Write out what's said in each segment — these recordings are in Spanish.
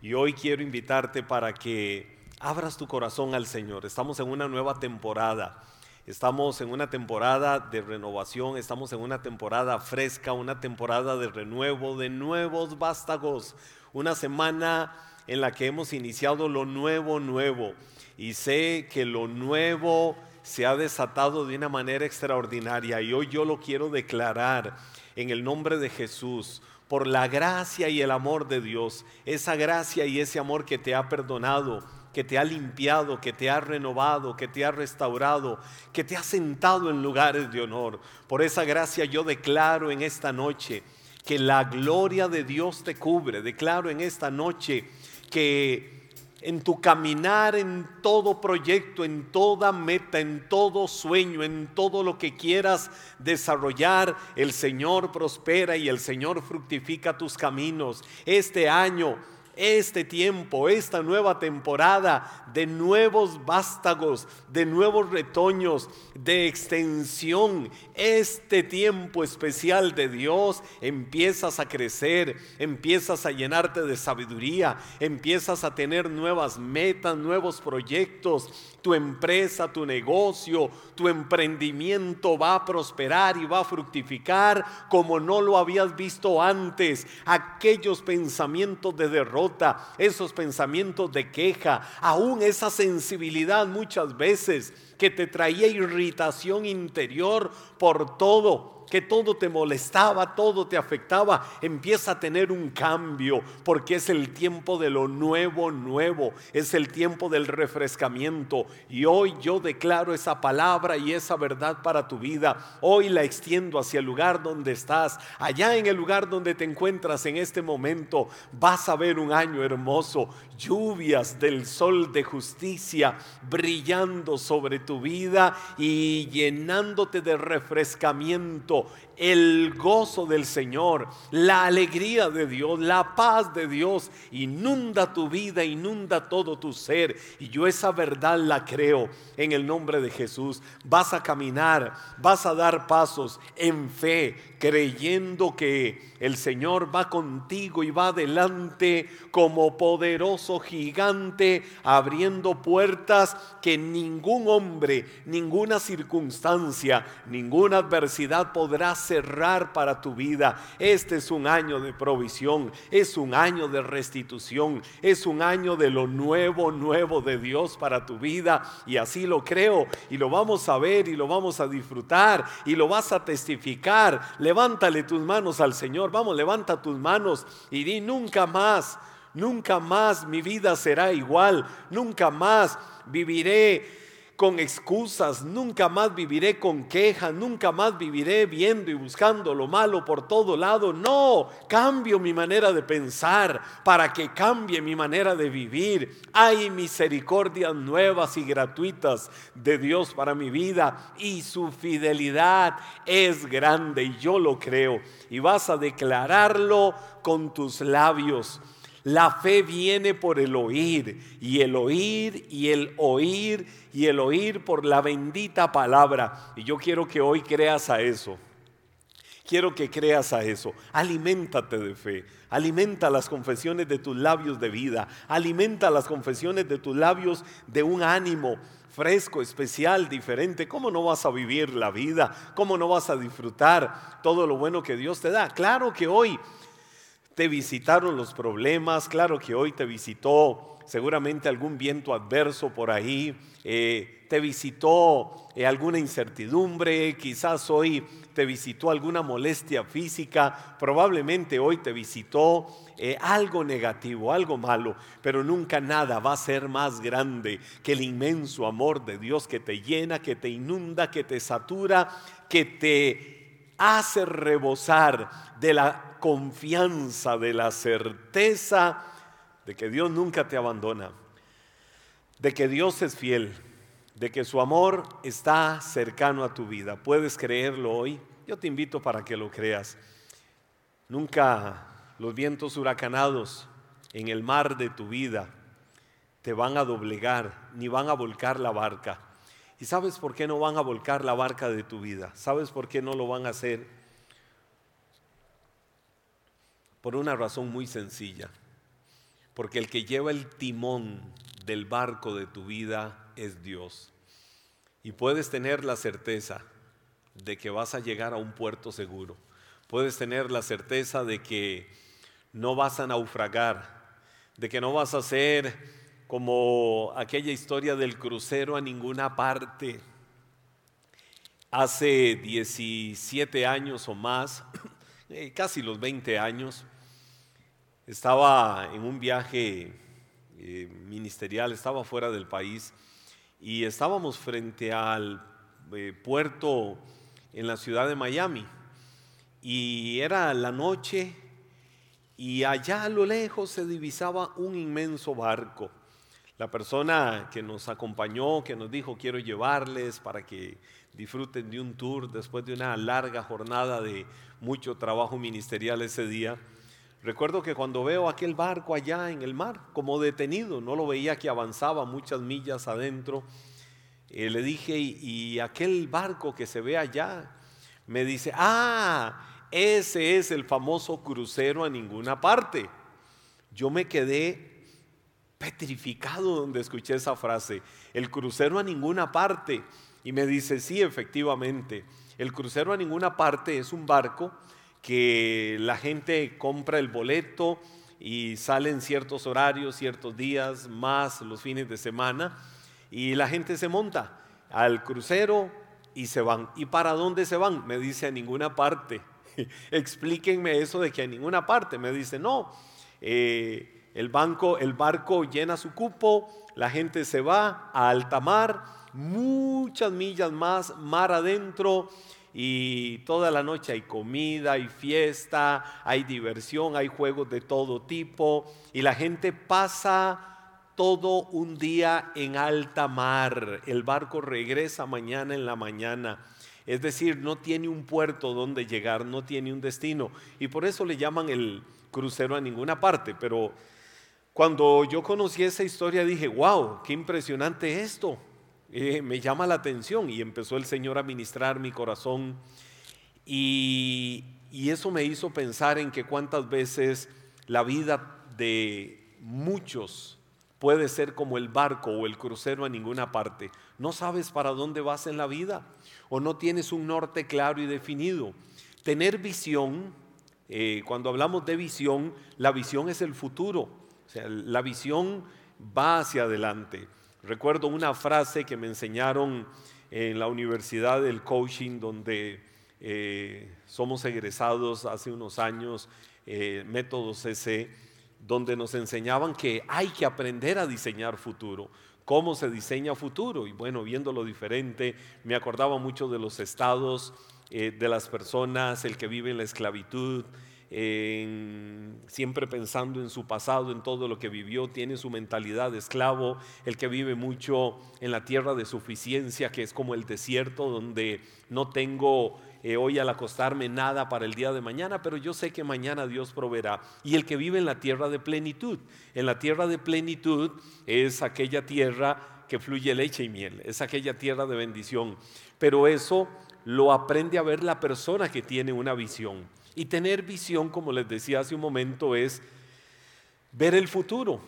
y hoy quiero invitarte para que abras tu corazón al Señor. Estamos en una nueva temporada. Estamos en una temporada de renovación, estamos en una temporada fresca, una temporada de renuevo, de nuevos vástagos, una semana en la que hemos iniciado lo nuevo, nuevo. Y sé que lo nuevo se ha desatado de una manera extraordinaria y hoy yo lo quiero declarar en el nombre de Jesús por la gracia y el amor de Dios, esa gracia y ese amor que te ha perdonado, que te ha limpiado, que te ha renovado, que te ha restaurado, que te ha sentado en lugares de honor. Por esa gracia yo declaro en esta noche que la gloria de Dios te cubre. Declaro en esta noche que en tu caminar, en todo proyecto, en toda meta, en todo sueño, en todo lo que quieras desarrollar, el Señor prospera y el Señor fructifica tus caminos. Este año este tiempo, esta nueva temporada de nuevos vástagos, de nuevos retoños, de extensión, este tiempo especial de Dios, empiezas a crecer, empiezas a llenarte de sabiduría, empiezas a tener nuevas metas, nuevos proyectos, tu empresa, tu negocio, tu emprendimiento va a prosperar y va a fructificar como no lo habías visto antes. Aquellos pensamientos de derrota, esos pensamientos de queja, aún esa sensibilidad muchas veces que te traía irritación interior por todo que todo te molestaba, todo te afectaba, empieza a tener un cambio, porque es el tiempo de lo nuevo, nuevo, es el tiempo del refrescamiento. Y hoy yo declaro esa palabra y esa verdad para tu vida. Hoy la extiendo hacia el lugar donde estás, allá en el lugar donde te encuentras en este momento. Vas a ver un año hermoso, lluvias del sol de justicia brillando sobre tu vida y llenándote de refrescamiento el gozo del Señor, la alegría de Dios, la paz de Dios inunda tu vida, inunda todo tu ser. Y yo esa verdad la creo en el nombre de Jesús. Vas a caminar, vas a dar pasos en fe, creyendo que el Señor va contigo y va adelante como poderoso gigante, abriendo puertas que ningún hombre, ninguna circunstancia, ninguna adversidad podrá cerrar para tu vida. Este es un año de provisión, es un año de restitución, es un año de lo nuevo, nuevo de Dios para tu vida. Y así lo creo y lo vamos a ver y lo vamos a disfrutar y lo vas a testificar. Levántale tus manos al Señor, vamos, levanta tus manos y di nunca más. Nunca más mi vida será igual, nunca más viviré con excusas, nunca más viviré con quejas, nunca más viviré viendo y buscando lo malo por todo lado. No, cambio mi manera de pensar para que cambie mi manera de vivir. Hay misericordias nuevas y gratuitas de Dios para mi vida y su fidelidad es grande y yo lo creo. Y vas a declararlo con tus labios. La fe viene por el oír y el oír y el oír y el oír por la bendita palabra. Y yo quiero que hoy creas a eso. Quiero que creas a eso. Aliméntate de fe. Alimenta las confesiones de tus labios de vida. Alimenta las confesiones de tus labios de un ánimo fresco, especial, diferente. ¿Cómo no vas a vivir la vida? ¿Cómo no vas a disfrutar todo lo bueno que Dios te da? Claro que hoy te visitaron los problemas, claro que hoy te visitó seguramente algún viento adverso por ahí, eh, te visitó eh, alguna incertidumbre, quizás hoy te visitó alguna molestia física, probablemente hoy te visitó eh, algo negativo, algo malo, pero nunca nada va a ser más grande que el inmenso amor de Dios que te llena, que te inunda, que te satura, que te hace rebosar de la confianza, de la certeza de que Dios nunca te abandona, de que Dios es fiel, de que su amor está cercano a tu vida. ¿Puedes creerlo hoy? Yo te invito para que lo creas. Nunca los vientos huracanados en el mar de tu vida te van a doblegar ni van a volcar la barca. ¿Y sabes por qué no van a volcar la barca de tu vida? ¿Sabes por qué no lo van a hacer? Por una razón muy sencilla. porque el que lleva el timón del barco de tu vida es Dios. Y puedes tener la certeza de que vas a llegar a un puerto seguro. Puedes tener la certeza de que no vas a naufragar, de que no vas a ser como aquella historia del crucero a ninguna parte. Hace 17 años o más, eh, casi los 20 años, estaba en un viaje eh, ministerial, estaba fuera del país y estábamos frente al eh, puerto en la ciudad de Miami y era la noche y allá a lo lejos se divisaba un inmenso barco. La persona que nos acompañó, que nos dijo quiero llevarles para que disfruten de un tour después de una larga jornada de mucho trabajo ministerial ese día, Recuerdo que cuando veo aquel barco allá en el mar, como detenido, no lo veía que avanzaba muchas millas adentro, eh, le dije, y, aquel barco que se ve allá, me dice, ah, ese es el famoso crucero a ninguna parte. Yo me quedé petrificado donde escuché esa frase, el crucero a ninguna parte. Y me dice, sí, efectivamente, el crucero a ninguna parte es un barco que la gente compra el boleto y salen ciertos horarios, ciertos días, más los fines de semana, y la gente se monta al crucero y se van. ¿Y para dónde se van? Me dice a ninguna parte. Explíquenme eso de que a ninguna parte. Me dice, no, eh, el, banco, el barco llena su cupo, la gente se va a alta mar, muchas millas más, mar adentro, y toda la noche hay comida, hay fiesta, hay diversión, hay juegos de todo tipo y la gente pasa todo un día en alta mar. El barco regresa mañana en la mañana. Es decir, no tiene un puerto donde llegar, no tiene un destino. Y por eso le llaman el crucero a ninguna parte. Pero cuando yo conocí esa historia dije, wow, qué impresionante esto. Eh, me llama la atención y empezó el Señor a ministrar mi corazón y, eso me hizo pensar en que cuántas veces la vida de muchos puede ser como el barco o el crucero a ninguna parte. No sabes para dónde vas en la vida o no tienes un norte claro y definido. Tener visión, eh, cuando hablamos de visión, la visión es el futuro. O sea, la visión va hacia adelante. Recuerdo una frase que me enseñaron en la Universidad del Coaching, donde eh, somos egresados hace unos años, eh, método CC, donde nos enseñaban que hay que aprender a diseñar futuro. ¿Cómo se diseña futuro? Y bueno, viéndolo diferente, me acordaba mucho de los estados, eh, de las personas, el que vive en la esclavitud, siempre pensando en su pasado, en todo lo que vivió, tiene su mentalidad de esclavo, el que vive mucho en la tierra de suficiencia, que es como el desierto, donde no tengo eh, hoy al acostarme nada para el día de mañana, pero yo sé que mañana Dios proveerá. Y el que vive en la tierra de plenitud, en la tierra de plenitud es aquella tierra que fluye leche y miel, es aquella tierra de bendición, pero eso lo aprende a ver la persona que tiene una visión. Y tener visión, como les decía hace un momento, es ver el futuro.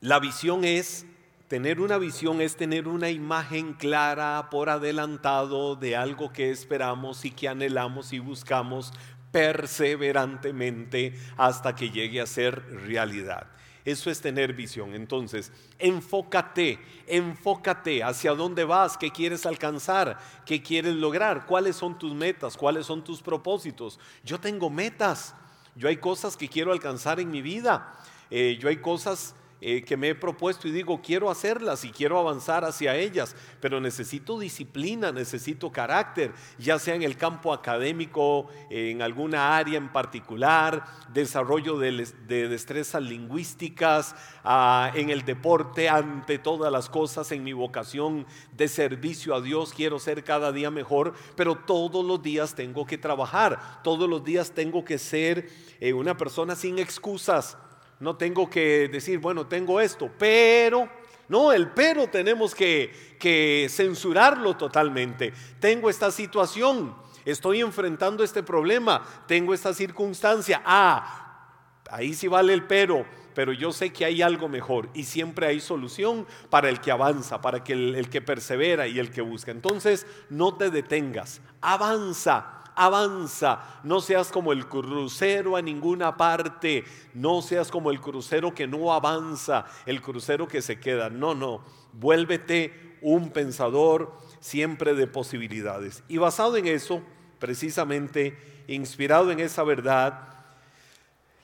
La visión es, tener una visión es tener una imagen clara por adelantado de algo que esperamos y que anhelamos y buscamos perseverantemente hasta que llegue a ser realidad. Eso es tener visión. Entonces, enfócate, enfócate. Hacia dónde vas, qué quieres alcanzar, qué quieres lograr, cuáles son tus metas, cuáles son tus propósitos. Yo tengo metas, yo hay cosas que quiero alcanzar en mi vida, eh, yo hay cosas eh, que me he propuesto y digo, quiero hacerlas y quiero avanzar hacia ellas, pero necesito disciplina, necesito carácter, ya sea en el campo académico, en alguna área en particular, desarrollo de, destrezas lingüísticas, ah, en el deporte, ante todas las cosas, en mi vocación de servicio a Dios, quiero ser cada día mejor, pero todos los días tengo que trabajar, todos los días tengo que ser eh, una persona sin excusas no tengo que decir, bueno, tengo esto, pero, no, el pero tenemos que, que censurarlo totalmente. Tengo esta situación, estoy enfrentando este problema, tengo esta circunstancia. Ah, ahí sí vale el pero, pero yo sé que hay algo mejor y siempre hay solución para el que avanza, para que el, el que persevera y el que busca. Entonces, no te detengas, avanza avanza, no seas como el crucero a ninguna parte, no seas como el crucero que no avanza, el crucero que se queda, no, no, vuélvete un pensador siempre de posibilidades. Y basado en eso, precisamente, inspirado en esa verdad,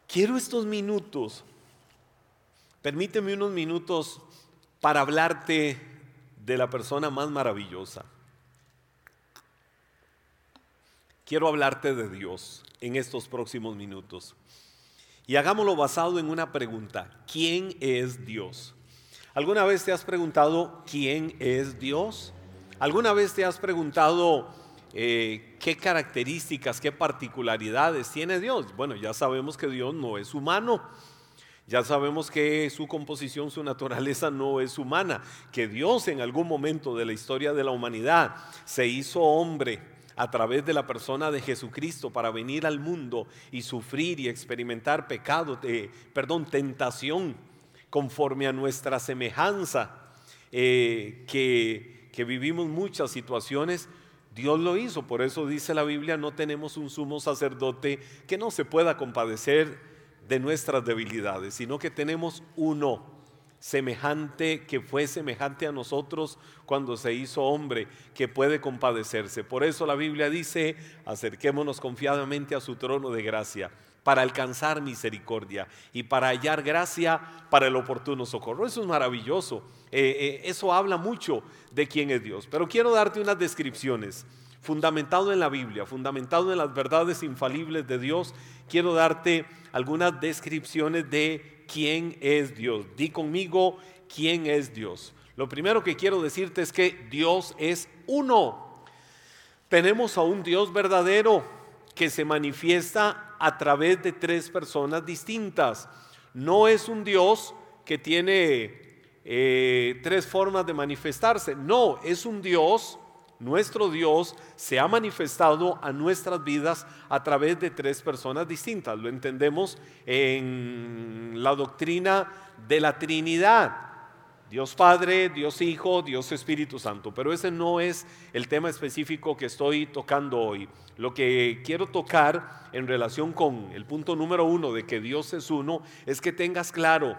quiero estos minutos, permíteme unos minutos para hablarte de la persona más maravillosa. Quiero hablarte de Dios en estos próximos minutos. Y hagámoslo basado en una pregunta. ¿Quién es Dios? ¿Alguna vez te has preguntado quién es Dios? ¿Alguna vez te has preguntado eh, qué características, qué particularidades tiene Dios? Bueno, ya sabemos que Dios no es humano. Ya sabemos que su composición, su naturaleza no es humana, que Dios en algún momento de la historia de la humanidad se hizo hombre a través de la persona de Jesucristo para venir al mundo y sufrir y experimentar pecado, eh, perdón, tentación conforme a nuestra semejanza, eh, que, que vivimos muchas situaciones, Dios lo hizo. Por eso dice la Biblia, no tenemos un sumo sacerdote que no se pueda compadecer de nuestras debilidades, sino que tenemos uno semejante, que fue semejante a nosotros cuando se hizo hombre, que puede compadecerse. Por eso la Biblia dice, acerquémonos confiadamente a su trono de gracia para alcanzar misericordia y para hallar gracia para el oportuno socorro. Eso es maravilloso. Eh, eh, eso habla mucho de quién es Dios. Pero quiero darte unas descripciones fundamentado en la Biblia, fundamentado en las verdades infalibles de Dios. Quiero darte algunas descripciones de quién es Dios. Di conmigo quién es Dios. Lo primero que quiero decirte es que Dios es uno. Tenemos a un Dios verdadero que se manifiesta a través de tres personas distintas. No es un Dios que tiene eh, tres formas de manifestarse. No, es un Dios nuestro Dios se ha manifestado a nuestras vidas a través de tres personas distintas. Lo entendemos en la doctrina de la Trinidad. Dios Padre, Dios Hijo, Dios Espíritu Santo. Pero ese no es el tema específico que estoy tocando hoy. Lo que quiero tocar en relación con el punto número uno de que Dios es uno es que tengas claro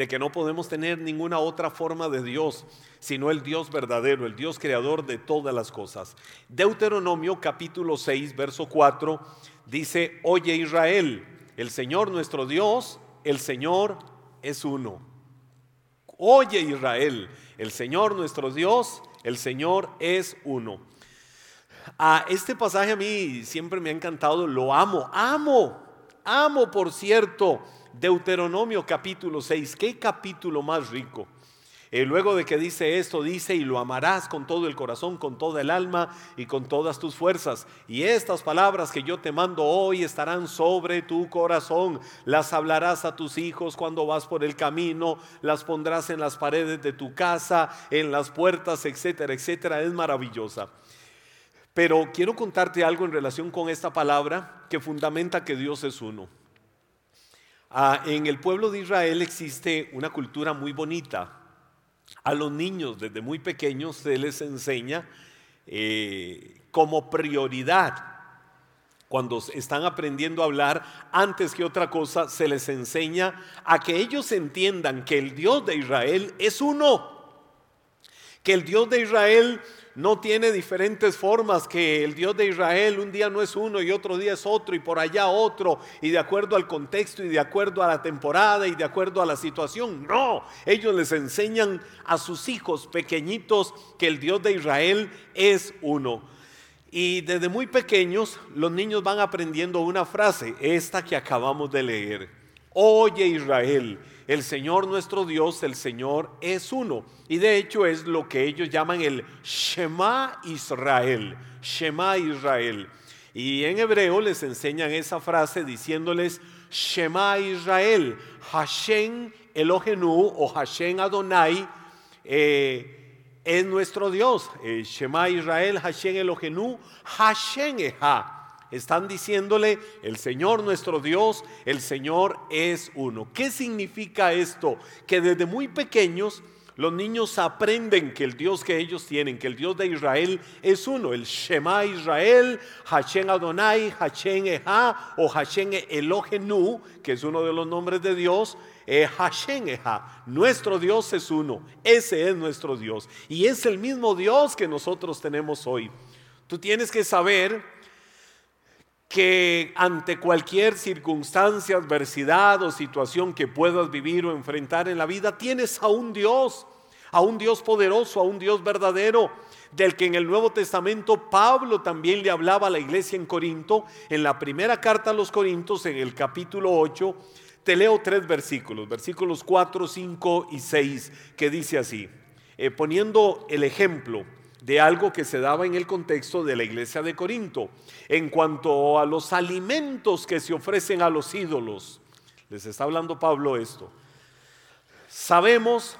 de que no podemos tener ninguna otra forma de Dios, sino el Dios verdadero, el Dios creador de todas las cosas. Deuteronomio capítulo 6, verso 4 dice, oye Israel, el Señor nuestro Dios, el Señor es uno. Oye Israel, el Señor nuestro Dios, el Señor es uno. A este pasaje a mí siempre me ha encantado, lo amo, amo, amo por cierto Deuteronomio capítulo 6, qué capítulo más rico. Eh, luego de que dice esto, dice, y lo amarás con todo el corazón, con toda el alma y con todas tus fuerzas. Y estas palabras que yo te mando hoy estarán sobre tu corazón. Las hablarás a tus hijos cuando vas por el camino, las pondrás en las paredes de tu casa, en las puertas, etcétera, etcétera. Es maravillosa. Pero quiero contarte algo en relación con esta palabra que fundamenta que Dios es uno. Ah, en el pueblo de Israel existe una cultura muy bonita. A los niños desde muy pequeños se les enseña eh, como prioridad. Cuando están aprendiendo a hablar, antes que otra cosa, se les enseña a que ellos entiendan que el Dios de Israel es uno. Que el Dios de Israel no tiene diferentes formas, que el Dios de Israel un día no es uno y otro día es otro y por allá otro, y de acuerdo al contexto y de acuerdo a la temporada y de acuerdo a la situación. No, ellos les enseñan a sus hijos pequeñitos que el Dios de Israel es uno. Y desde muy pequeños los niños van aprendiendo una frase, esta que acabamos de leer. Oye Israel, el Señor nuestro Dios, el Señor es uno. Y de hecho es lo que ellos llaman el Shema Israel. Shema Israel. Y en hebreo les enseñan esa frase diciéndoles Shema Israel, Hashem Elohenu o Hashem Adonai eh, es nuestro Dios. Eh, Shema Israel, Hashem Elohenu, Hashem Eha. Están diciéndole, el Señor nuestro Dios, el Señor es uno. ¿Qué significa esto? Que desde muy pequeños los niños aprenden que el Dios que ellos tienen, que el Dios de Israel es uno, el Shema Israel, Hashem Adonai, Hashem Eha o Hashem Elohenu, que es uno de los nombres de Dios, eh, Hashem Eha. Nuestro Dios es uno, ese es nuestro Dios y es el mismo Dios que nosotros tenemos hoy. Tú tienes que saber que ante cualquier circunstancia, adversidad o situación que puedas vivir o enfrentar en la vida, tienes a un Dios a un Dios poderoso, a un Dios verdadero, del que en el Nuevo Testamento Pablo también le hablaba a la iglesia en Corinto, en la primera carta a los Corintios, en el capítulo 8, te leo tres versículos, versículos 4, 5 y 6, que dice así, eh, poniendo el ejemplo de algo que se daba en el contexto de la iglesia de Corinto, en cuanto a los alimentos que se ofrecen a los ídolos. Les está hablando Pablo esto. Sabemos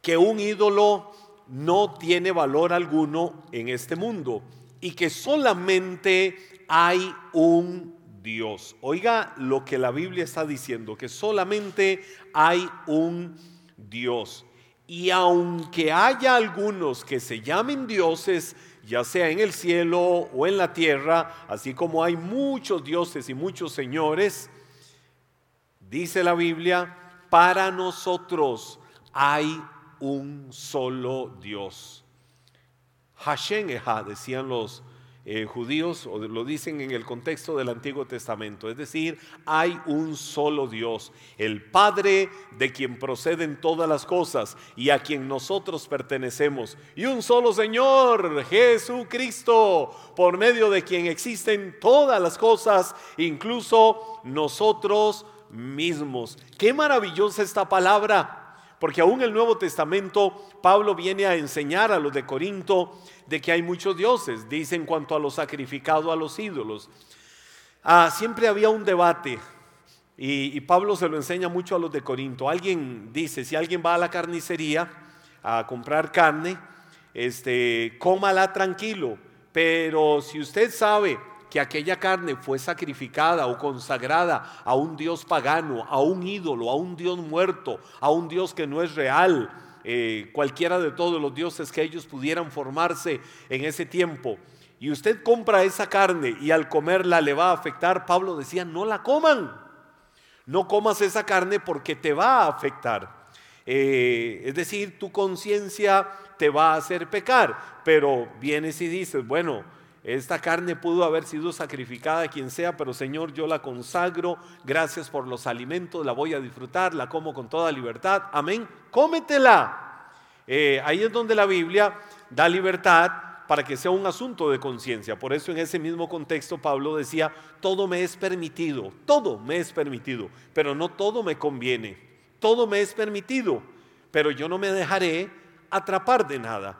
que un ídolo no tiene valor alguno en este mundo y que solamente hay un Dios. Oiga lo que la Biblia está diciendo, que solamente hay un Dios. Y aunque haya algunos que se llamen dioses, ya sea en el cielo o en la tierra, así como hay muchos dioses y muchos señores, dice la Biblia, para nosotros hay un solo Dios. Hashem Eha, decían los eh, judíos, o lo dicen en el contexto del Antiguo Testamento, es decir, hay un solo Dios, el Padre de quien proceden todas las cosas y a quien nosotros pertenecemos, y un solo Señor, Jesucristo, por medio de quien existen todas las cosas, incluso nosotros mismos. Qué maravillosa esta palabra porque aún el Nuevo Testamento, Pablo viene a enseñar a los de Corinto de que hay muchos dioses, dice en cuanto a lo sacrificado a los ídolos. Ah, siempre había un debate y, Pablo se lo enseña mucho a los de Corinto. Alguien dice, si alguien va a la carnicería a comprar carne, este, cómala tranquilo, pero si usted sabe que aquella carne fue sacrificada o consagrada a un dios pagano, a un ídolo, a un dios muerto, a un dios que no es real, eh, cualquiera de todos los dioses que ellos pudieran formarse en ese tiempo. Y usted compra esa carne y al comerla le va a afectar, Pablo decía, no la coman. No comas esa carne porque te va a afectar. Eh, es decir, tu conciencia te va a hacer pecar. Pero vienes y dices, bueno, esta carne pudo haber sido sacrificada a quien sea, pero Señor, yo la consagro. Gracias por los alimentos, la voy a disfrutar, la como con toda libertad. Amén. Cómetela. Eh, ahí es donde la Biblia da libertad para que sea un asunto de conciencia. Por eso en ese mismo contexto Pablo decía, todo me es permitido, todo me es permitido, pero no todo me conviene. Todo me es permitido, pero yo no me dejaré atrapar de nada.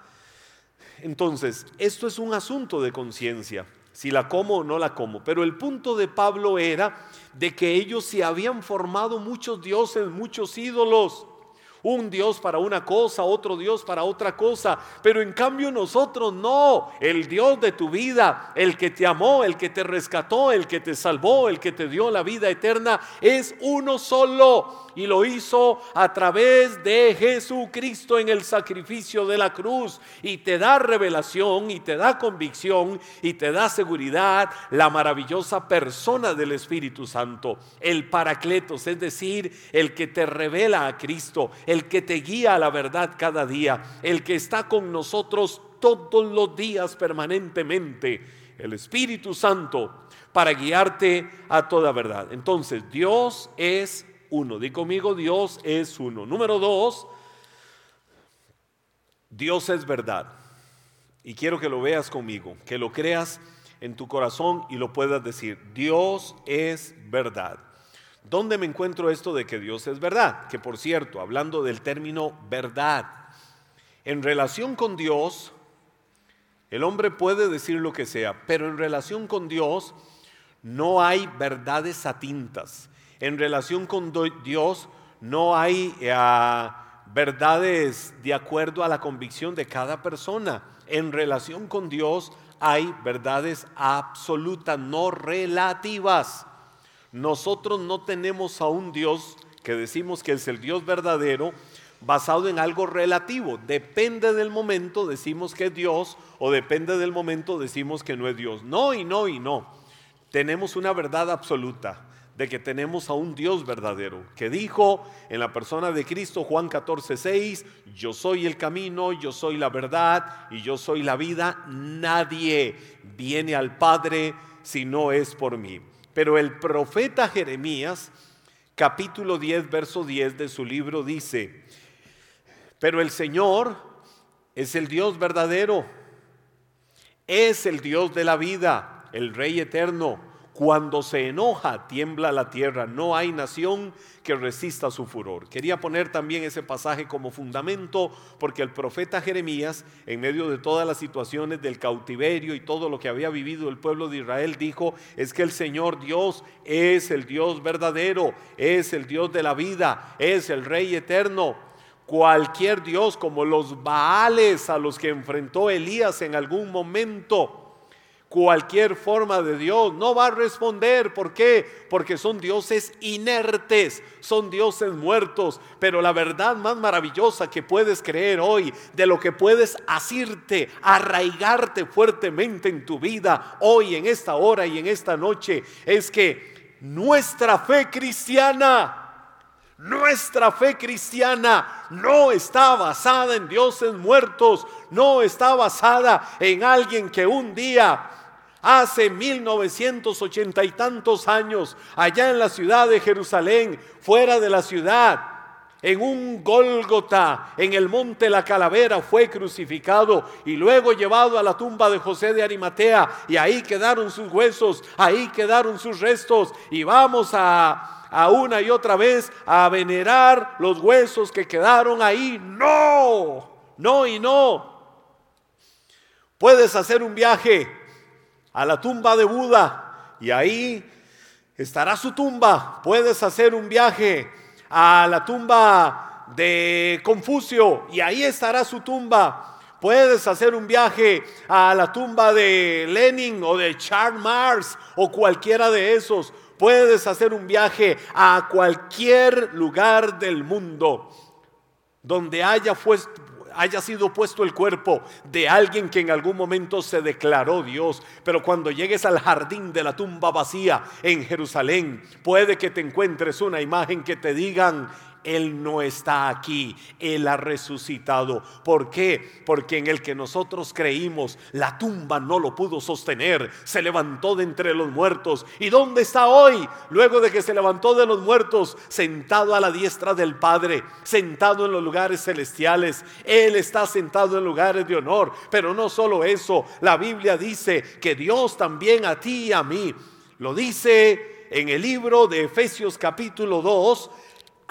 Entonces, esto es un asunto de conciencia, si la como o no la como. Pero el punto de Pablo era de que ellos se habían formado muchos dioses, muchos ídolos. Un Dios para una cosa, otro Dios para otra cosa. Pero en cambio nosotros no. El Dios de tu vida, el que te amó, el que te rescató, el que te salvó, el que te dio la vida eterna, es uno solo y lo hizo a través de Jesucristo en el sacrificio de la cruz y te da revelación y te da convicción y te da seguridad la maravillosa persona del Espíritu Santo, el Paracletos, es decir, el que te revela a Cristo, el que te guía a la verdad cada día, el que está con nosotros todos los días permanentemente, el Espíritu Santo para guiarte a toda verdad. Entonces, Dios es uno. Di conmigo, Dios es uno. Número dos, Dios es verdad. Y quiero que lo veas conmigo, que lo creas en tu corazón y lo puedas decir. Dios es verdad. ¿Dónde me encuentro esto de que Dios es verdad? Que por cierto, hablando del término verdad, en relación con Dios, el hombre puede decir lo que sea, pero en relación con Dios no hay verdades a tintas en relación con Dios no hay eh, verdades de acuerdo a la convicción de cada persona. En relación con Dios hay verdades absolutas, no relativas. Nosotros no tenemos a un Dios que decimos que es el Dios verdadero basado en algo relativo. Depende del momento, decimos que es Dios, o depende del momento, decimos que no es Dios. No y no y no. Tenemos una verdad absoluta de que tenemos a un Dios verdadero, que dijo en la persona de Cristo, Juan 14, 6, yo soy el camino, yo soy la verdad y yo soy la vida. Nadie viene al Padre si no es por mí. Pero el profeta Jeremías, capítulo 10, verso 10 de su libro dice, pero el Señor es el Dios verdadero, es el Dios de la vida, el Rey eterno. Cuando se enoja, tiembla la tierra. No hay nación que resista su furor. Quería poner también ese pasaje como fundamento porque el profeta Jeremías, en medio de todas las situaciones del cautiverio y todo lo que había vivido el pueblo de Israel, dijo, es que el Señor Dios es el Dios verdadero, es el Dios de la vida, es el Rey eterno cualquier Dios como los Baales a los que enfrentó Elías en algún momento. Cualquier forma de Dios no va a responder. ¿Por qué? Porque son dioses inertes, son dioses muertos. Pero la verdad más maravillosa que puedes creer hoy, de lo que puedes asirte, arraigarte fuertemente en tu vida, hoy, en esta hora y en esta noche, es que nuestra fe cristiana nuestra fe cristiana no está basada en dioses muertos, no está basada en alguien que un día, hace 1980 y tantos años, allá en la ciudad de Jerusalén, fuera de la ciudad, en un Gólgota, en el monte La Calavera, fue crucificado y luego llevado a la tumba de José de Arimatea y ahí quedaron sus huesos, ahí quedaron sus restos y vamos a a una y otra vez a venerar los huesos que quedaron ahí. No, no y no. Puedes hacer un viaje a la tumba de Buda y ahí estará su tumba. Puedes hacer un viaje a la tumba de Confucio y ahí estará su tumba. Puedes hacer un viaje a la tumba de Lenin o de Charles Mars o cualquiera de esos. Puedes hacer un viaje a cualquier lugar del mundo donde haya, haya sido puesto el cuerpo de alguien que en algún momento se declaró Dios. Pero cuando llegues al jardín de la tumba vacía en Jerusalén, puede que te encuentres una imagen que te digan, él no está aquí, Él ha resucitado. ¿Por qué? Porque en el que nosotros creímos, la tumba no lo pudo sostener, se levantó de entre los muertos. ¿Y dónde está hoy? Luego de que se levantó de los muertos, sentado a la diestra del Padre, sentado en los lugares celestiales. Él está sentado en lugares de honor. Pero no solo eso, la Biblia dice que Dios también a ti y a mí, lo dice en el libro de Efesios capítulo 2,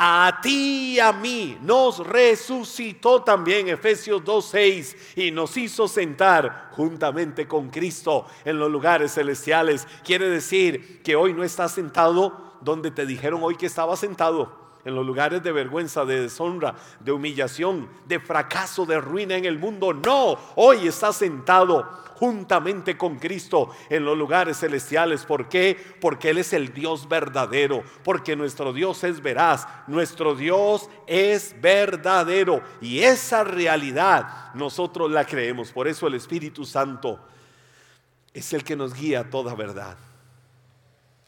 a ti y a mí nos resucitó también, Efesios 2.6, y nos hizo sentar juntamente con Cristo en los lugares celestiales. Quiere decir que hoy no estás sentado donde te dijeron hoy que estaba sentado en los lugares de vergüenza, de deshonra, de humillación, de fracaso, de ruina en el mundo. No, hoy estás sentado juntamente con Cristo en los lugares celestiales. ¿Por qué? Porque Él es el Dios verdadero, porque nuestro Dios es veraz, nuestro Dios es verdadero y esa realidad nosotros la creemos. Por eso el Espíritu Santo es el que nos guía a toda verdad.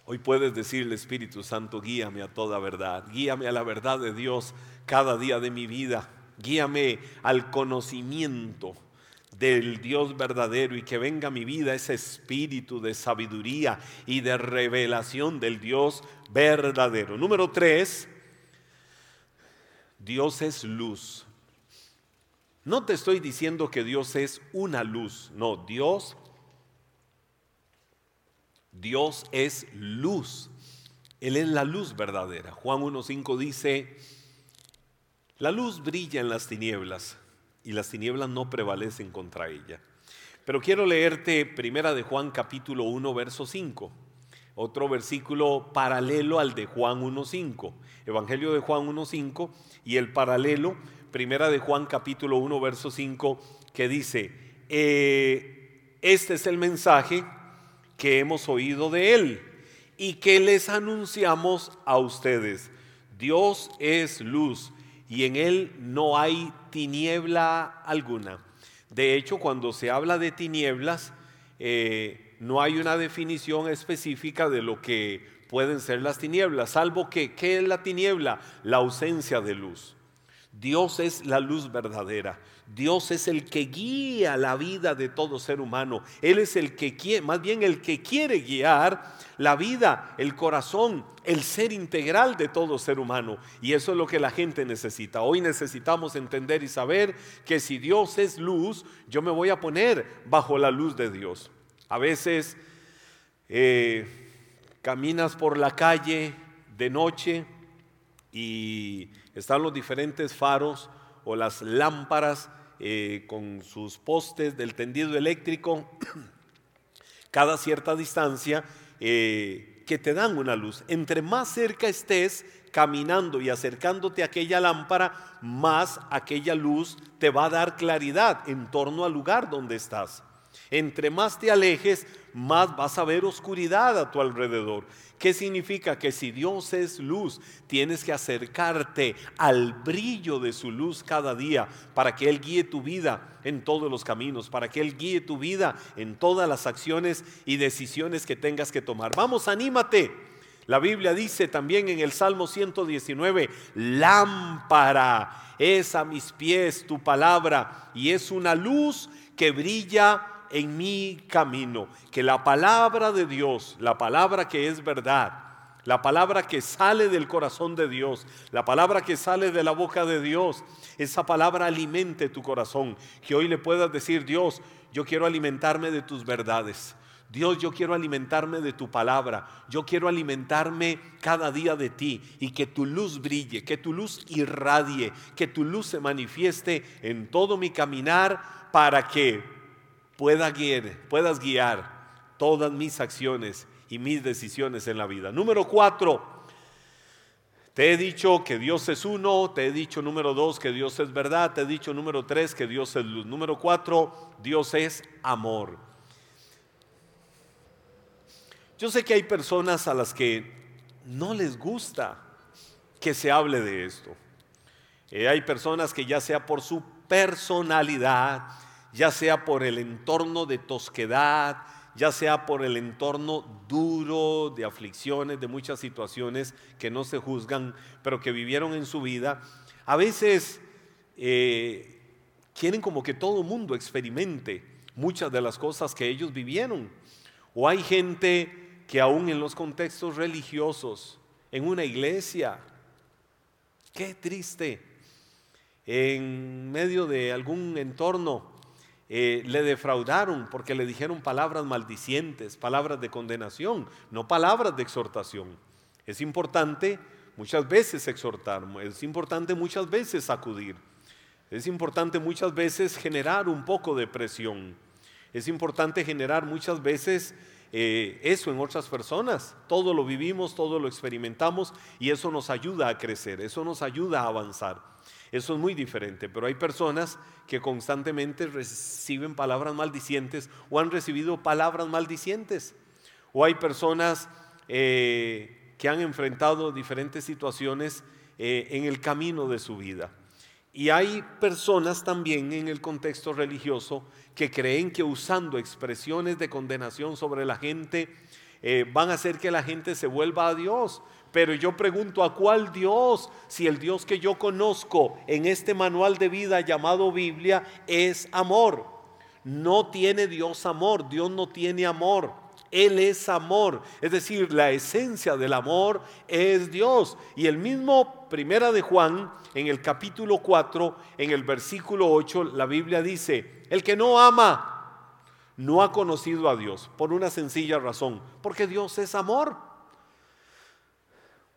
Hoy puedes decirle, Espíritu Santo, guíame a toda verdad, guíame a la verdad de Dios cada día de mi vida, guíame al conocimiento del Dios verdadero y que venga a mi vida ese espíritu de sabiduría y de revelación del Dios verdadero. Número tres, Dios es luz. No te estoy diciendo que Dios es una luz, no, Dios Dios es luz. Él es la luz verdadera. Juan 1.5 dice, la luz brilla en las tinieblas y las tinieblas no prevalecen contra ella. Pero quiero leerte primera de Juan capítulo 1 verso 5, otro versículo paralelo al de Juan 1.5, Evangelio de Juan 1.5 y el paralelo primera de Juan capítulo 1 verso 5 que dice, eh, Este es el mensaje que hemos oído de Él y que les anunciamos a ustedes. Dios es luz y en Él no hay tiniebla alguna. De hecho, cuando se habla de tinieblas, eh, no hay una definición específica de lo que pueden ser las tinieblas, salvo que, ¿qué es la tiniebla? La ausencia de luz. Dios es la luz verdadera. Dios es el que guía la vida de todo ser humano. Él es el que quiere, más bien el que quiere guiar la vida, el corazón, el ser integral de todo ser humano. Y eso es lo que la gente necesita. Hoy necesitamos entender y saber que si Dios es luz, yo me voy a poner bajo la luz de Dios. A veces eh, caminas por la calle de noche y están los diferentes faros o las lámparas eh, con sus postes del tendido eléctrico cada cierta distancia eh, que te dan una luz. Entre más cerca estés caminando y acercándote a aquella lámpara, más aquella luz te va a dar claridad en torno al lugar donde estás. Entre más te alejes, más vas a ver oscuridad a tu alrededor. ¿Qué significa? Que si Dios es luz, tienes que acercarte al brillo de su luz cada día para que Él guíe tu vida en todos los caminos, para que Él guíe tu vida en todas las acciones y decisiones que tengas que tomar. Vamos, anímate. La Biblia dice también en el Salmo 119, lámpara es a mis pies tu palabra y es una luz que brilla en mi camino, que la palabra de Dios, la palabra que es verdad, la palabra que sale del corazón de Dios, la palabra que sale de la boca de Dios, esa palabra alimente tu corazón, que hoy le puedas decir, Dios, yo quiero alimentarme de tus verdades. Dios, yo quiero alimentarme de tu palabra, yo quiero alimentarme cada día de ti y que tu luz brille, que tu luz irradie, que tu luz se manifieste en todo mi caminar para que guiar, puedas guiar todas mis acciones y mis decisiones en la vida. Número cuatro, te he dicho que Dios es uno, te he dicho número dos que Dios es verdad, te he dicho número tres que Dios es luz. Número cuatro, Dios es amor. Yo sé que hay personas a las que no les gusta que se hable de esto. Eh, hay personas que ya sea por su personalidad, ya sea por el entorno de tosquedad, ya sea por el entorno duro de aflicciones, de muchas situaciones que no se juzgan, pero que vivieron en su vida, a veces eh, quieren como que todo mundo experimente muchas de las cosas que ellos vivieron. O hay gente que aún en los contextos religiosos, en una iglesia, qué triste, en medio de algún entorno eh, le defraudaron porque le dijeron palabras maldicientes, palabras de condenación, no palabras de exhortación. Es importante muchas veces exhortar, es importante muchas veces acudir, es importante muchas veces generar un poco de presión, es importante generar muchas veces eh, eso en otras personas. Todo lo vivimos, todo lo experimentamos y eso nos ayuda a crecer, eso nos ayuda a avanzar. Eso es muy diferente, pero hay personas que constantemente reciben palabras maldicientes o han recibido palabras maldicientes. O hay personas eh, que han enfrentado diferentes situaciones eh, en el camino de su vida. Y hay personas también en el contexto religioso que creen que usando expresiones de condenación sobre la gente eh, van a hacer que la gente se vuelva a Dios. Pero yo pregunto, ¿a cuál Dios? Si el Dios que yo conozco en este manual de vida llamado Biblia es amor. No tiene Dios amor, Dios no tiene amor. Él es amor. Es decir, la esencia del amor es Dios. Y el mismo Primera de Juan, en el capítulo 4, en el versículo 8, la Biblia dice, el que no ama, no ha conocido a Dios, por una sencilla razón, porque Dios es amor.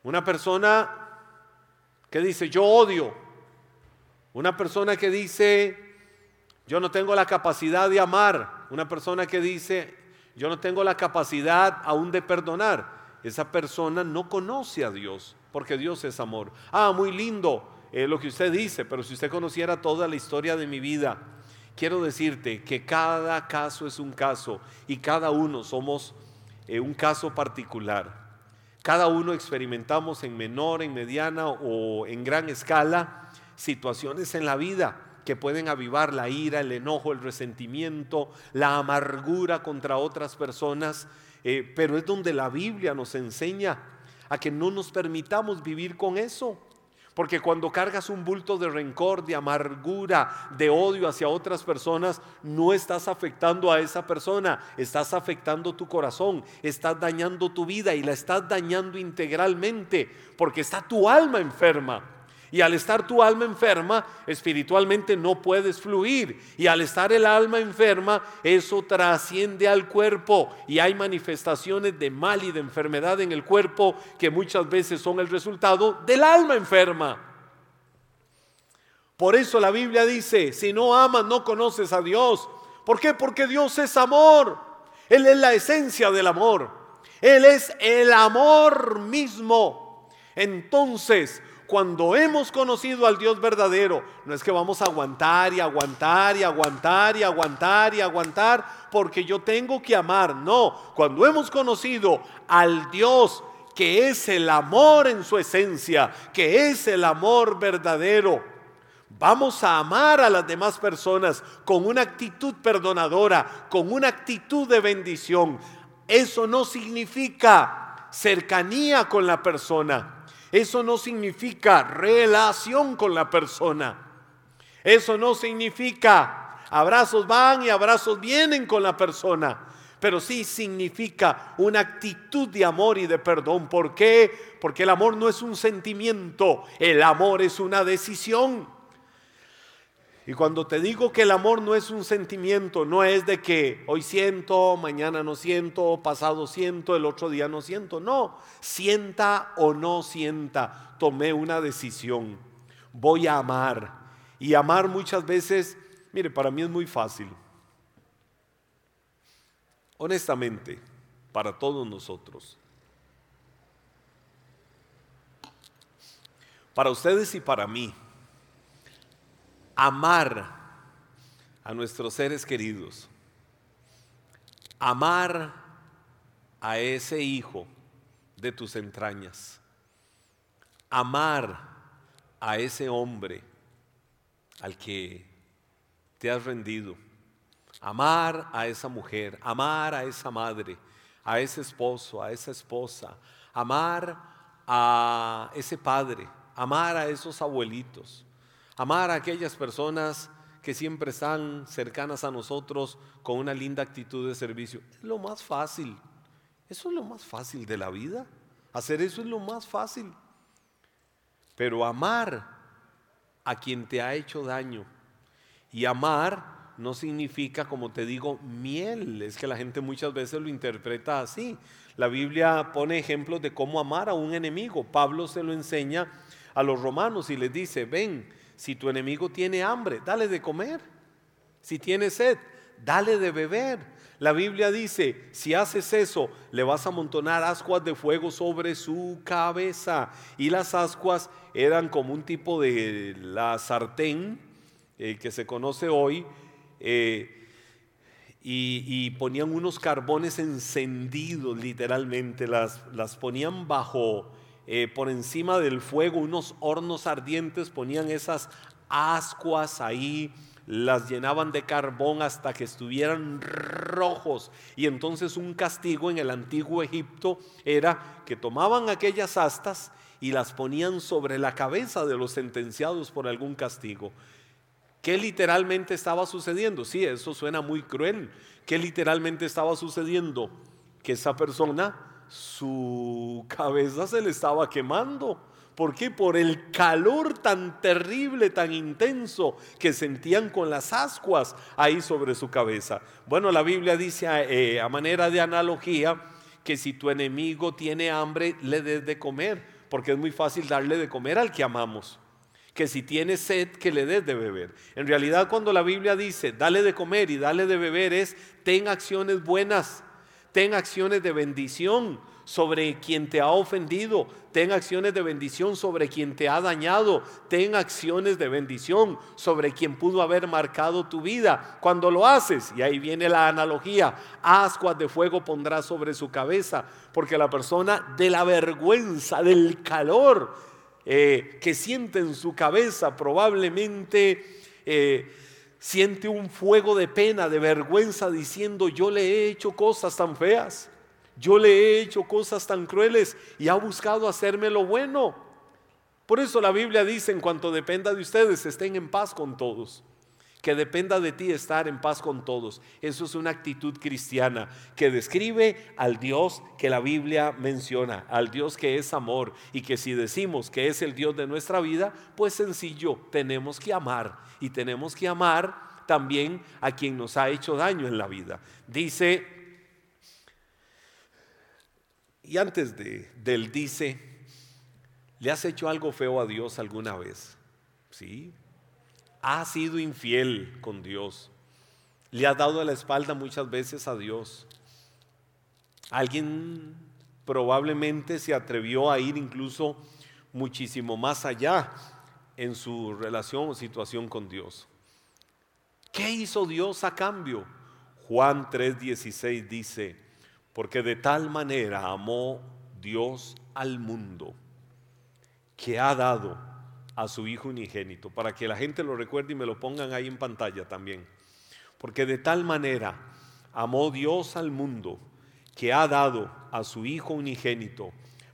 Una persona que dice, yo odio. Una persona que dice, yo no tengo la capacidad de amar. Una persona que dice, yo no tengo la capacidad aún de perdonar. Esa persona no conoce a Dios, porque Dios es amor. Ah, muy lindo eh, lo que usted dice, pero si usted conociera toda la historia de mi vida, quiero decirte que cada caso es un caso y cada uno somos eh, un caso particular. Cada uno experimentamos en menor, en mediana o en gran escala situaciones en la vida que pueden avivar la ira, el enojo, el resentimiento, la amargura contra otras personas, eh, pero es donde la Biblia nos enseña a que no nos permitamos vivir con eso. Porque cuando cargas un bulto de rencor, de amargura, de odio hacia otras personas, no estás afectando a esa persona, estás afectando tu corazón, estás dañando tu vida y la estás dañando integralmente, porque está tu alma enferma. Y al estar tu alma enferma, espiritualmente no puedes fluir. Y al estar el alma enferma, eso trasciende al cuerpo. Y hay manifestaciones de mal y de enfermedad en el cuerpo que muchas veces son el resultado del alma enferma. Por eso la Biblia dice, si no amas, no conoces a Dios. ¿Por qué? Porque Dios es amor. Él es la esencia del amor. Él es el amor mismo. Entonces, cuando hemos conocido al Dios verdadero, no es que vamos a aguantar y aguantar y aguantar y aguantar y aguantar porque yo tengo que amar. No, cuando hemos conocido al Dios que es el amor en su esencia, que es el amor verdadero, vamos a amar a las demás personas con una actitud perdonadora, con una actitud de bendición. Eso no significa cercanía con la persona. Eso no significa relación con la persona. Eso no significa abrazos van y abrazos vienen con la persona. Pero sí significa una actitud de amor y de perdón. ¿Por qué? Porque el amor no es un sentimiento, el amor es una decisión. Y cuando te digo que el amor no es un sentimiento, no es de que hoy siento, mañana no siento, pasado siento, el otro día no siento. No, sienta o no sienta, tomé una decisión. Voy a amar. Y amar muchas veces, mire, para mí es muy fácil. Honestamente, para todos nosotros. Para ustedes y para mí amar a nuestros seres queridos, amar a ese hijo de tus entrañas, amar a ese hombre al que te has rendido, amar a esa mujer, amar a esa madre, a ese esposo, a esa esposa, amar a ese padre, amar a esos abuelitos, Amar a aquellas personas que siempre están cercanas a nosotros con una linda actitud de servicio. Es lo más fácil. Eso es lo más fácil de la vida. Hacer eso es lo más fácil. Pero amar a quien te ha hecho daño y amar no significa, como te digo, miel. Es que la gente muchas veces lo interpreta así. La Biblia pone ejemplos de cómo amar a un enemigo. Pablo se lo enseña a los romanos y les dice, ven, si tu enemigo tiene hambre, dale de comer. Si tiene sed, dale de beber. La Biblia dice, si haces eso, le vas a amontonar ascuas de fuego sobre su cabeza. Y las ascuas eran como un tipo de la sartén eh, que se conoce hoy. Eh, y, ponían unos carbones encendidos, literalmente, las, las ponían bajo eh, por encima del fuego, unos hornos ardientes, ponían esas ascuas ahí, las llenaban de carbón hasta que estuvieran rojos. Y entonces un castigo en el antiguo Egipto era que tomaban aquellas astas y las ponían sobre la cabeza de los sentenciados por algún castigo. ¿Qué literalmente estaba sucediendo? Sí, eso suena muy cruel. ¿Qué literalmente estaba sucediendo? Que esa persona su cabeza se le estaba quemando. ¿Por qué? Por el calor tan terrible, tan intenso que sentían con las ascuas ahí sobre su cabeza. Bueno, la Biblia dice eh, a manera de analogía que si tu enemigo tiene hambre, le des de comer, porque es muy fácil darle de comer al que amamos. Que si tiene sed, que le des de beber. En realidad, cuando la Biblia dice, dale de comer y dale de beber, es ten acciones buenas ten acciones de bendición sobre quien te ha ofendido. Ten acciones de bendición sobre quien te ha dañado. Ten acciones de bendición sobre quien pudo haber marcado tu vida. Cuando lo haces, y ahí viene la analogía, ascuas de fuego pondrás sobre su cabeza, porque la persona de la vergüenza, del calor eh, que siente en su cabeza probablemente... Eh, siente un fuego de pena, de vergüenza, diciendo, yo le he hecho cosas tan feas, yo le he hecho cosas tan crueles y ha buscado hacerme lo bueno. Por eso la Biblia dice, en cuanto dependa de ustedes, estén en paz con todos. Que dependa de ti estar en paz con todos. Eso es una actitud cristiana que describe al Dios que la Biblia menciona, al Dios que es amor y que si decimos que es el Dios de nuestra vida, pues sencillo, tenemos que amar y tenemos que amar también a quien nos ha hecho daño en la vida. Dice, y antes de, del dice, ¿le has hecho algo feo a Dios alguna vez? Sí. ¿Has sido infiel con Dios? ¿Le has dado la espalda muchas veces a Dios? Alguien probablemente se atrevió a ir incluso muchísimo más allá en su relación o situación con Dios. ¿Qué hizo Dios a cambio? Juan 3:16 dice, porque de tal manera amó Dios al mundo que ha dado a su Hijo unigénito, para que la gente lo recuerde y me lo pongan ahí en pantalla también. Porque de tal manera amó Dios al mundo que ha dado a su Hijo unigénito,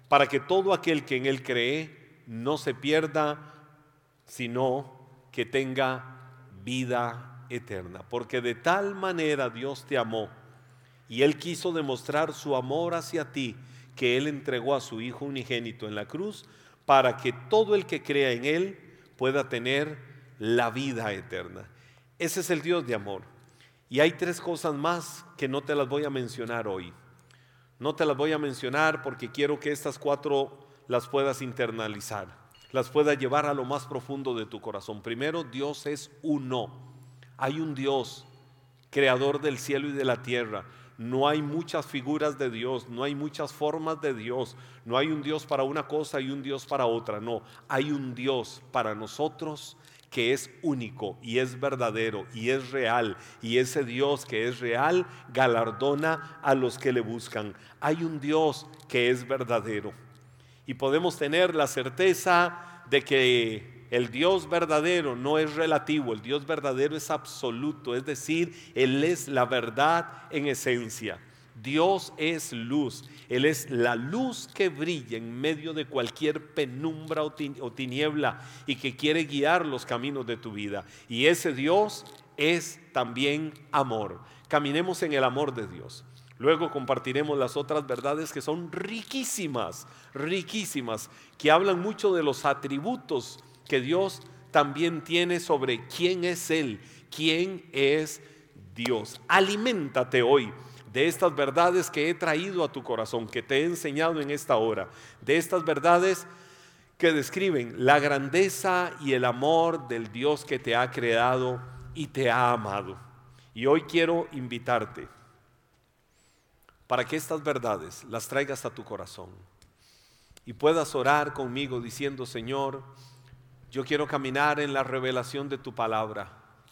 para que todo aquel que en Él cree no se pierda, sino que tenga vida eterna. Porque de tal manera Dios te amó y Él quiso demostrar su amor hacia ti, que Él entregó a su Hijo unigénito en la cruz, para que todo el que crea en Él pueda tener la vida eterna. Ese es el Dios de amor. Y hay tres cosas más que no te las voy a mencionar hoy. No te las voy a mencionar porque quiero que estas cuatro las puedas internalizar las pueda llevar a lo más profundo de tu corazón. Primero, Dios es uno. Hay un Dios, creador del cielo y de la tierra. No hay muchas figuras de Dios, no hay muchas formas de Dios, no hay un Dios para una cosa y un Dios para otra, no, hay un Dios para nosotros que es único y es verdadero y es real. Y ese Dios que es real galardona a los que le buscan. Hay un Dios que es verdadero y podemos tener la certeza de que el Dios verdadero no es relativo, el Dios verdadero es absoluto, es decir, Él es la verdad en esencia. Dios es luz, Él es la luz que brilla en medio de cualquier penumbra o tiniebla y que quiere guiar los caminos de tu vida. Y ese Dios es también amor. Caminemos en el amor de Dios. Luego compartiremos las otras verdades que son riquísimas, riquísimas, que hablan mucho de los atributos que Dios también tiene sobre quién es Él, quién es Dios. Aliméntate hoy de estas verdades que he traído a tu corazón, que te he enseñado en esta hora, de estas verdades que describen la grandeza y el amor del Dios que te ha creado y te ha amado. Y hoy quiero invitarte para que estas verdades las traigas a tu corazón y puedas orar conmigo diciendo, Señor, yo quiero caminar en la revelación de tu palabra.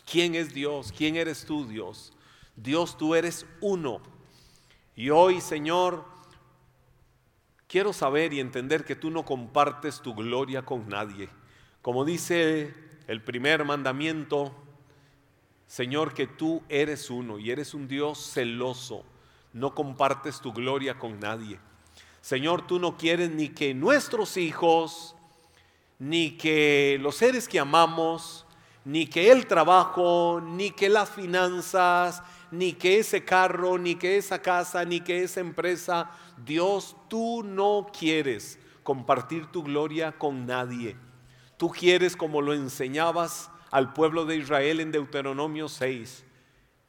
¿Quién es Dios? ¿Quién eres tú, Dios? Dios, tú eres uno. Y hoy, Señor, quiero saber y entender que tú no compartes tu gloria con nadie. Como dice el primer mandamiento, Señor, que tú eres uno y eres un Dios celoso no compartes tu gloria con nadie. Señor, tú no quieres ni que nuestros hijos, ni que los seres que amamos, ni que el trabajo, ni que las finanzas, ni que ese carro, ni que esa casa, ni que esa empresa, Dios, tú no quieres compartir tu gloria con nadie. Tú quieres, como lo enseñabas al pueblo de Israel en Deuteronomio 6,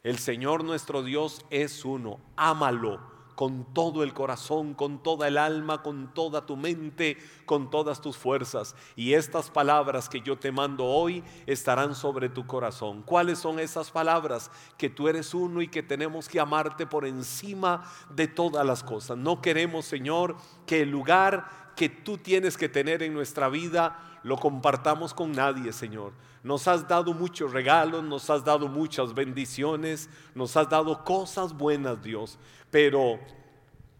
el Señor nuestro Dios es uno. Ámalo con todo el corazón, con toda el alma, con toda tu mente, con todas tus fuerzas. Y estas palabras que yo te mando hoy estarán sobre tu corazón. ¿Cuáles son esas palabras? Que tú eres uno y que tenemos que amarte por encima de todas las cosas. No queremos, Señor, que el lugar que tú tienes que tener en nuestra vida lo compartamos con nadie, Señor. Nos has dado muchos regalos, nos has dado muchas bendiciones, nos has dado cosas buenas, Dios pero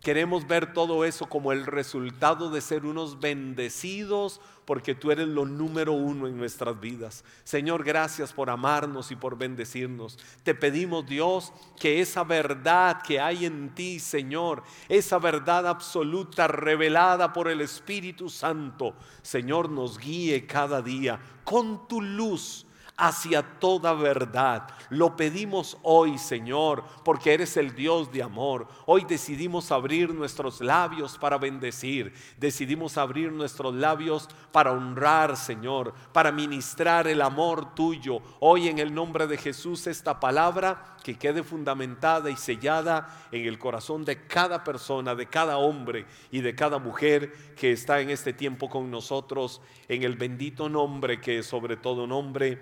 queremos ver todo eso como el resultado de ser unos bendecidos porque tú eres lo número uno en nuestras vidas. Señor, gracias por amarnos y por bendecirnos. Te pedimos, Dios, que esa verdad que hay en ti, Señor, esa verdad absoluta revelada por el Espíritu Santo, Señor, nos guíe cada día con tu luz hacia toda verdad. Lo pedimos hoy, Señor, porque eres el Dios de amor. Hoy decidimos abrir nuestros labios para bendecir. Decidimos abrir nuestros labios para honrar, Señor, para ministrar el amor tuyo. Hoy en el nombre de Jesús esta palabra que quede fundamentada y sellada en el corazón de cada persona, de cada hombre y de cada mujer que está en este tiempo con nosotros, en el bendito nombre que sobre todo nombre